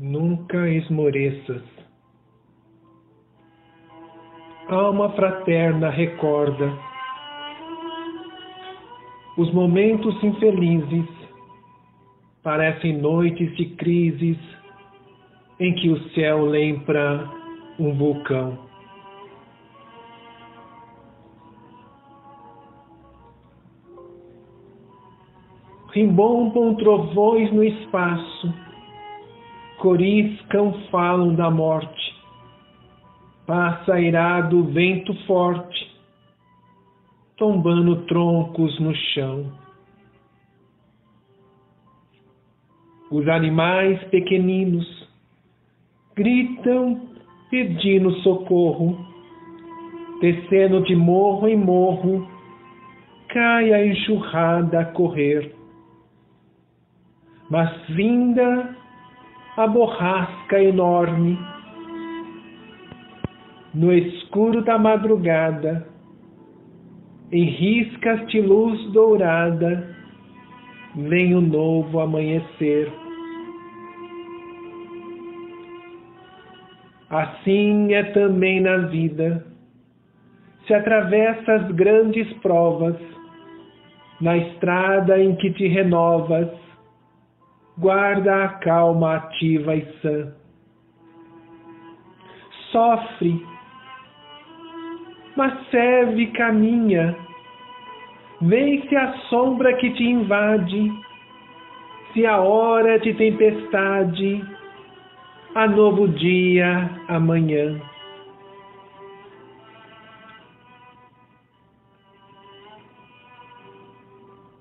Nunca esmoreças. Alma fraterna recorda os momentos infelizes parecem noites de crises em que o céu lembra um vulcão. Rimbombam trovões no espaço, coriscam, falam da morte, passa irado vento forte, tombando troncos no chão. Os animais pequeninos gritam pedindo socorro, descendo de morro em morro, cai a enxurrada a correr. Mas vinda a borrasca enorme, no escuro da madrugada, em riscas de luz dourada, vem o novo amanhecer. Assim é também na vida. Se atravessa as grandes provas, na estrada em que te renovas, guarda a calma ativa e sã. Sofre, mas serve e caminha. Vence a sombra que te invade, se a hora de tempestade, a novo dia amanhã.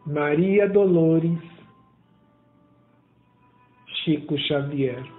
Maria Dolores she could share the air.